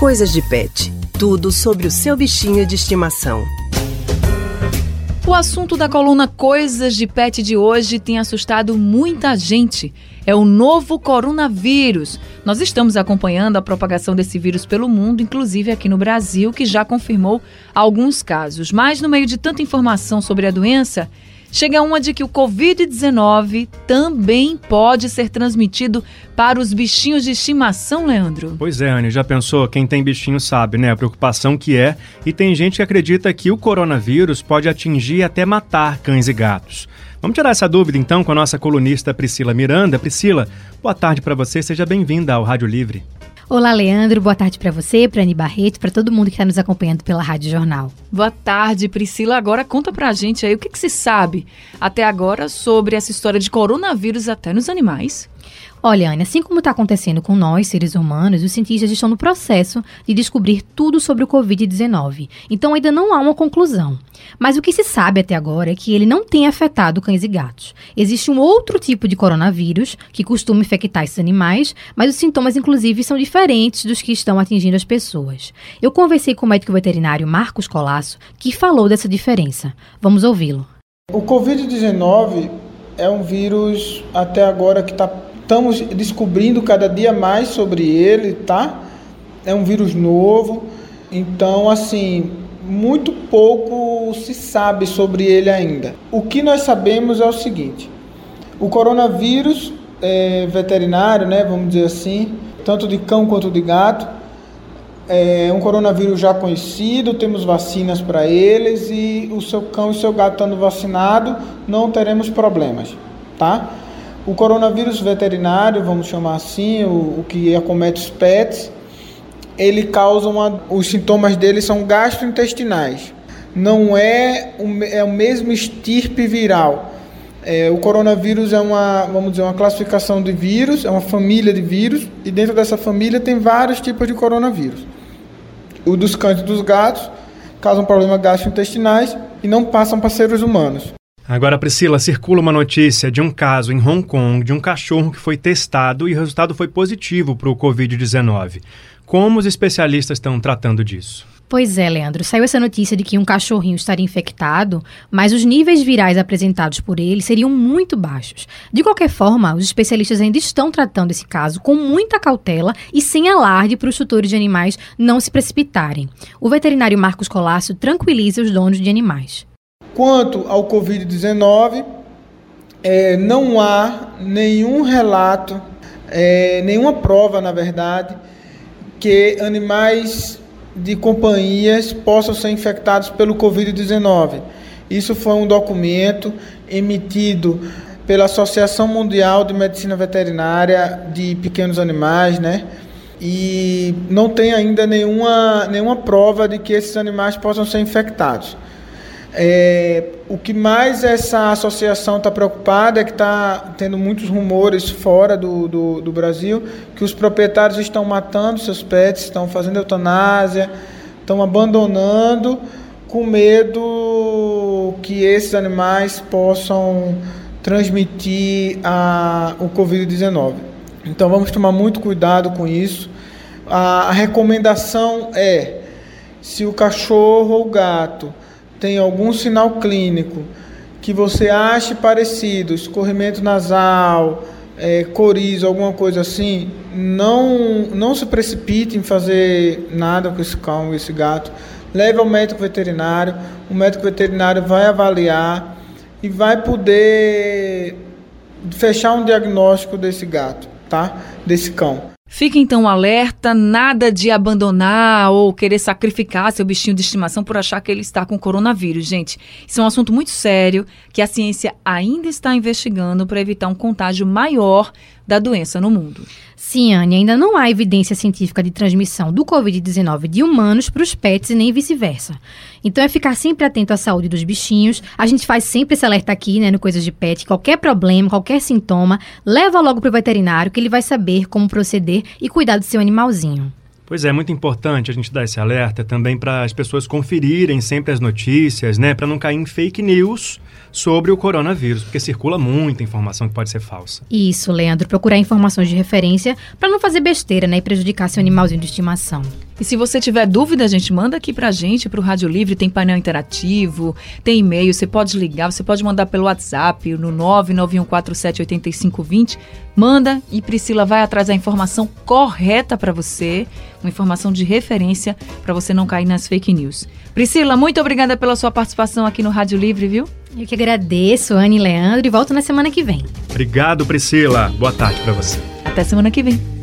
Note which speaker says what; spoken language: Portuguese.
Speaker 1: Coisas de Pet. Tudo sobre o seu bichinho de estimação.
Speaker 2: O assunto da coluna Coisas de Pet de hoje tem assustado muita gente. É o novo coronavírus. Nós estamos acompanhando a propagação desse vírus pelo mundo, inclusive aqui no Brasil, que já confirmou alguns casos. Mas no meio de tanta informação sobre a doença, chega uma de que o Covid-19 também pode ser transmitido para os bichinhos de estimação, Leandro.
Speaker 3: Pois é, Anne, já pensou? Quem tem bichinho sabe, né? A preocupação que é. E tem gente que acredita que o coronavírus pode atingir e até matar cães e gatos. Vamos tirar essa dúvida então com a nossa colunista Priscila Miranda. Priscila, boa tarde para você, seja bem-vinda ao Rádio Livre.
Speaker 4: Olá, Leandro. Boa tarde para você, para Ani Barreto, para todo mundo que está nos acompanhando pela Rádio Jornal.
Speaker 2: Boa tarde, Priscila. Agora conta para a gente aí o que, que se sabe até agora sobre essa história de coronavírus até nos animais.
Speaker 4: Olha, Ana, assim como está acontecendo com nós, seres humanos, os cientistas estão no processo de descobrir tudo sobre o Covid-19. Então ainda não há uma conclusão. Mas o que se sabe até agora é que ele não tem afetado cães e gatos. Existe um outro tipo de coronavírus que costuma infectar esses animais, mas os sintomas, inclusive, são diferentes dos que estão atingindo as pessoas. Eu conversei com o médico veterinário Marcos Colasso, que falou dessa diferença. Vamos ouvi-lo.
Speaker 5: O Covid-19 é um vírus até agora que está Estamos descobrindo cada dia mais sobre ele, tá? É um vírus novo, então assim, muito pouco se sabe sobre ele ainda. O que nós sabemos é o seguinte: o coronavírus é, veterinário, né, vamos dizer assim, tanto de cão quanto de gato, é um coronavírus já conhecido, temos vacinas para eles e o seu cão e o seu gato estando vacinado, não teremos problemas, tá? O coronavírus veterinário, vamos chamar assim, o, o que acomete os pets, ele causa uma, os sintomas dele são gastrointestinais. Não é o, é o mesmo estirpe viral. É, o coronavírus é uma, vamos dizer, uma classificação de vírus, é uma família de vírus, e dentro dessa família tem vários tipos de coronavírus. O dos cães e dos gatos causam problemas gastrointestinais e não passam para seres humanos.
Speaker 3: Agora, Priscila, circula uma notícia de um caso em Hong Kong de um cachorro que foi testado e o resultado foi positivo para o Covid-19. Como os especialistas estão tratando disso?
Speaker 4: Pois é, Leandro. Saiu essa notícia de que um cachorrinho estaria infectado, mas os níveis virais apresentados por ele seriam muito baixos. De qualquer forma, os especialistas ainda estão tratando esse caso com muita cautela e sem alarde para os tutores de animais não se precipitarem. O veterinário Marcos Colácio tranquiliza os donos de animais.
Speaker 5: Quanto ao Covid-19, é, não há nenhum relato, é, nenhuma prova, na verdade, que animais de companhias possam ser infectados pelo Covid-19. Isso foi um documento emitido pela Associação Mundial de Medicina Veterinária de Pequenos Animais, né? E não tem ainda nenhuma, nenhuma prova de que esses animais possam ser infectados. É, o que mais essa associação está preocupada é que está tendo muitos rumores fora do, do, do, Brasil que os proprietários estão matando seus pets, estão fazendo eutanásia, estão abandonando com medo que esses animais possam transmitir a, o Covid-19. Então vamos tomar muito cuidado com isso. A, a recomendação é: se o cachorro ou o gato tem algum sinal clínico que você ache parecido, escorrimento nasal, é, coriza, alguma coisa assim, não, não se precipite em fazer nada com esse cão, esse gato. Leve ao médico veterinário, o médico veterinário vai avaliar e vai poder fechar um diagnóstico desse gato, tá? Desse cão.
Speaker 2: Fique então alerta, nada de abandonar ou querer sacrificar seu bichinho de estimação por achar que ele está com coronavírus, gente. Isso é um assunto muito sério que a ciência ainda está investigando para evitar um contágio maior da doença no mundo.
Speaker 4: Sim, Anne, ainda não há evidência científica de transmissão do Covid-19 de humanos para os pets e nem vice-versa. Então é ficar sempre atento à saúde dos bichinhos. A gente faz sempre esse alerta aqui, né, no Coisas de Pet. Qualquer problema, qualquer sintoma, leva logo para o veterinário que ele vai saber como proceder e cuidar do seu animalzinho.
Speaker 3: Pois é, muito importante a gente dar esse alerta também para as pessoas conferirem sempre as notícias, né, para não cair em fake news sobre o coronavírus, porque circula muita informação que pode ser falsa.
Speaker 4: Isso, Leandro, procurar informações de referência para não fazer besteira, né, e prejudicar seu animalzinho de estimação.
Speaker 2: E se você tiver dúvida, gente, manda aqui pra gente, pro Rádio Livre, tem painel interativo, tem e-mail, você pode ligar, você pode mandar pelo WhatsApp no 991478520. Manda e Priscila vai atrás da informação correta para você, uma informação de referência para você não cair nas fake news. Priscila, muito obrigada pela sua participação aqui no Rádio Livre, viu?
Speaker 4: Eu que agradeço, Anne e Leandro, e volto na semana que vem.
Speaker 3: Obrigado, Priscila. Boa tarde para você.
Speaker 2: Até semana que vem.